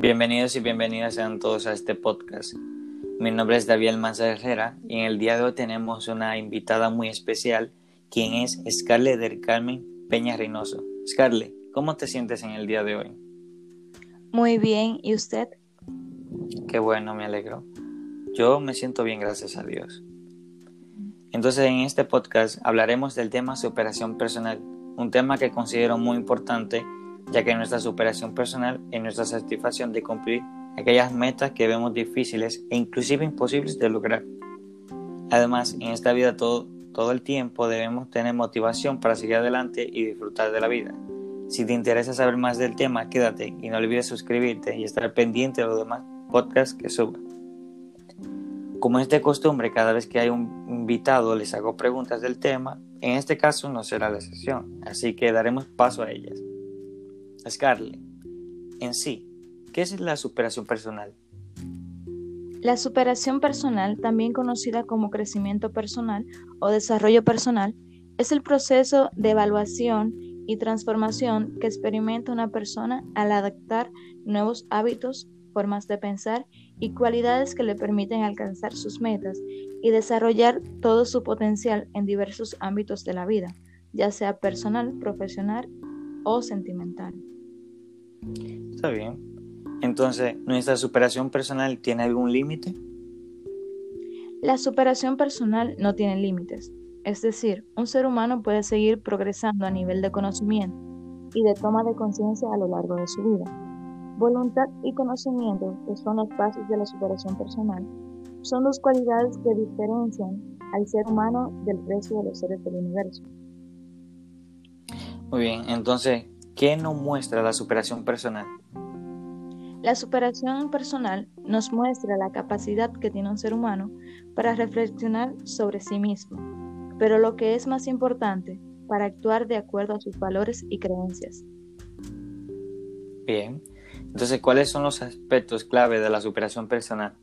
Bienvenidos y bienvenidas sean todos a este podcast. Mi nombre es David Manza Herrera y en el día de hoy tenemos una invitada muy especial, quien es Scarlett del Carmen Peña Reynoso. Scarlett, ¿cómo te sientes en el día de hoy? Muy bien, ¿y usted? Qué bueno, me alegro. Yo me siento bien, gracias a Dios. Entonces, en este podcast hablaremos del tema superación personal, un tema que considero muy importante, ya que nuestra superación personal es nuestra satisfacción de cumplir aquellas metas que vemos difíciles e inclusive imposibles de lograr. Además, en esta vida todo, todo el tiempo debemos tener motivación para seguir adelante y disfrutar de la vida. Si te interesa saber más del tema, quédate y no olvides suscribirte y estar pendiente de los demás podcasts que suba. Como es de costumbre, cada vez que hay un invitado les hago preguntas del tema. En este caso no será la sesión, así que daremos paso a ellas. En sí, ¿qué es la superación personal? La superación personal, también conocida como crecimiento personal o desarrollo personal, es el proceso de evaluación y transformación que experimenta una persona al adaptar nuevos hábitos, formas de pensar y cualidades que le permiten alcanzar sus metas y desarrollar todo su potencial en diversos ámbitos de la vida, ya sea personal, profesional o sentimental. Está bien. Entonces, ¿nuestra superación personal tiene algún límite? La superación personal no tiene límites. Es decir, un ser humano puede seguir progresando a nivel de conocimiento y de toma de conciencia a lo largo de su vida Voluntad y conocimiento, que son los pasos de la superación personal, son dos cualidades que diferencian al ser humano del resto de los seres del universo. Muy bien, entonces, ¿qué nos muestra la superación personal? La superación personal nos muestra la capacidad que tiene un ser humano para reflexionar sobre sí mismo, pero lo que es más importante, para actuar de acuerdo a sus valores y creencias. Bien, entonces, ¿cuáles son los aspectos clave de la superación personal?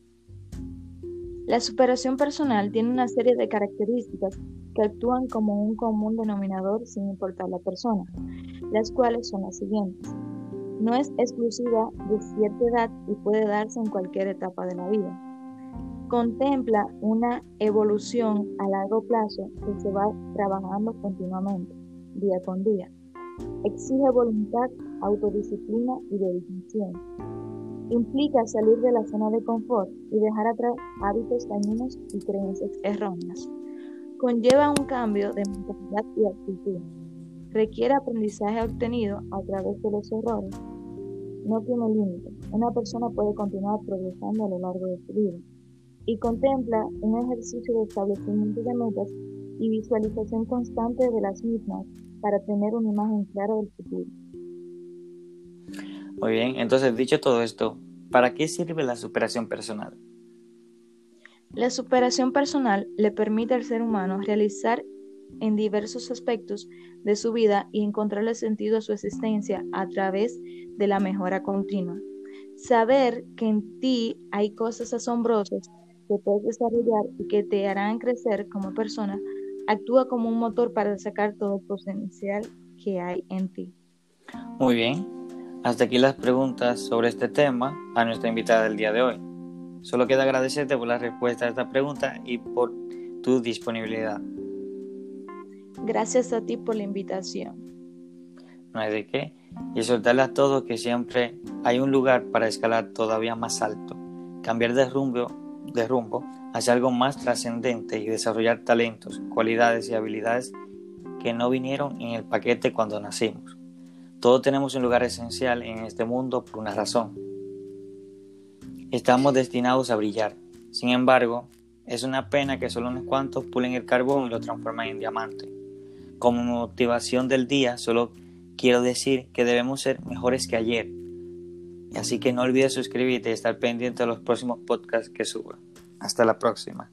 La superación personal tiene una serie de características que actúan como un común denominador sin importar la persona, las cuales son las siguientes. No es exclusiva de cierta edad y puede darse en cualquier etapa de la vida. Contempla una evolución a largo plazo que se va trabajando continuamente, día con día. Exige voluntad, autodisciplina y dedicación. Implica salir de la zona de confort y dejar atrás hábitos dañinos y creencias erróneas. Conlleva un cambio de mentalidad y actitud. Requiere aprendizaje obtenido a través de los errores. No tiene límite. Una persona puede continuar progresando a lo largo de su vida. Y contempla un ejercicio de establecimiento de metas y visualización constante de las mismas para tener una imagen clara del futuro. Muy bien, entonces dicho todo esto, ¿para qué sirve la superación personal? La superación personal le permite al ser humano realizar en diversos aspectos de su vida y encontrarle sentido a su existencia a través de la mejora continua. Saber que en ti hay cosas asombrosas que puedes desarrollar y que te harán crecer como persona actúa como un motor para sacar todo el potencial que hay en ti. Muy bien, hasta aquí las preguntas sobre este tema a nuestra invitada del día de hoy. Solo queda agradecerte por la respuesta a esta pregunta y por tu disponibilidad. Gracias a ti por la invitación. No hay de qué. Y soltarle a todos que siempre hay un lugar para escalar todavía más alto, cambiar de rumbo, de rumbo hacia algo más trascendente y desarrollar talentos, cualidades y habilidades que no vinieron en el paquete cuando nacimos. Todos tenemos un lugar esencial en este mundo por una razón. Estamos destinados a brillar. Sin embargo, es una pena que solo unos cuantos pulen el carbón y lo transforman en diamante. Como motivación del día, solo quiero decir que debemos ser mejores que ayer. Así que no olvides suscribirte y estar pendiente de los próximos podcasts que suba. Hasta la próxima.